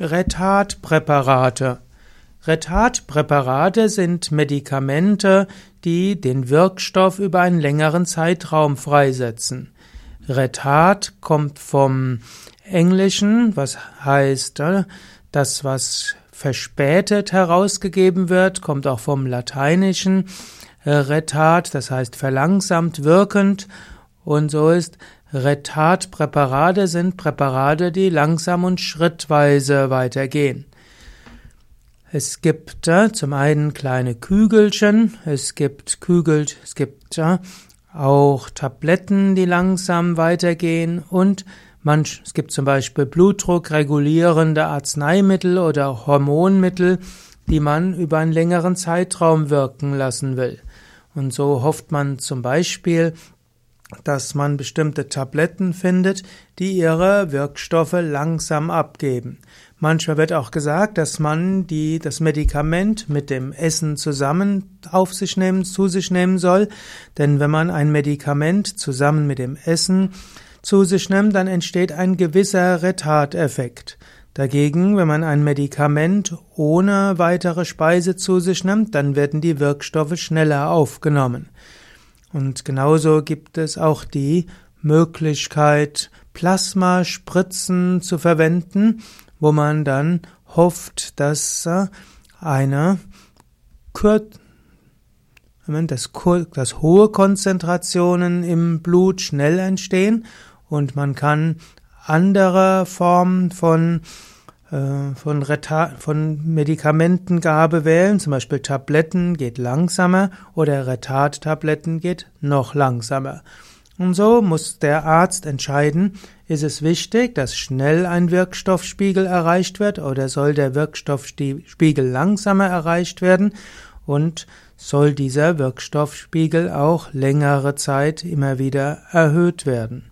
Retardpräparate. Retardpräparate sind Medikamente, die den Wirkstoff über einen längeren Zeitraum freisetzen. Retard kommt vom Englischen, was heißt, äh, das, was verspätet herausgegeben wird, kommt auch vom Lateinischen äh, retard, das heißt verlangsamt wirkend, und so ist Retardpräparate sind Präparate, die langsam und schrittweise weitergehen. Es gibt äh, zum einen kleine Kügelchen, es gibt Kügel, es gibt äh, auch Tabletten, die langsam weitergehen und manch, es gibt zum Beispiel blutdruckregulierende Arzneimittel oder Hormonmittel, die man über einen längeren Zeitraum wirken lassen will. Und so hofft man zum Beispiel, dass man bestimmte Tabletten findet, die ihre Wirkstoffe langsam abgeben. Manchmal wird auch gesagt, dass man die, das Medikament mit dem Essen zusammen auf sich nehmen, zu sich nehmen soll, denn wenn man ein Medikament zusammen mit dem Essen zu sich nimmt, dann entsteht ein gewisser Retardeffekt. Dagegen, wenn man ein Medikament ohne weitere Speise zu sich nimmt, dann werden die Wirkstoffe schneller aufgenommen. Und genauso gibt es auch die Möglichkeit, Plasmaspritzen zu verwenden, wo man dann hofft, dass äh, eine dass, dass hohe Konzentrationen im Blut schnell entstehen und man kann andere Formen von von, Retard, von Medikamentengabe wählen, zum Beispiel Tabletten geht langsamer oder Retardtabletten geht noch langsamer. Und so muss der Arzt entscheiden, ist es wichtig, dass schnell ein Wirkstoffspiegel erreicht wird oder soll der Wirkstoffspiegel langsamer erreicht werden und soll dieser Wirkstoffspiegel auch längere Zeit immer wieder erhöht werden.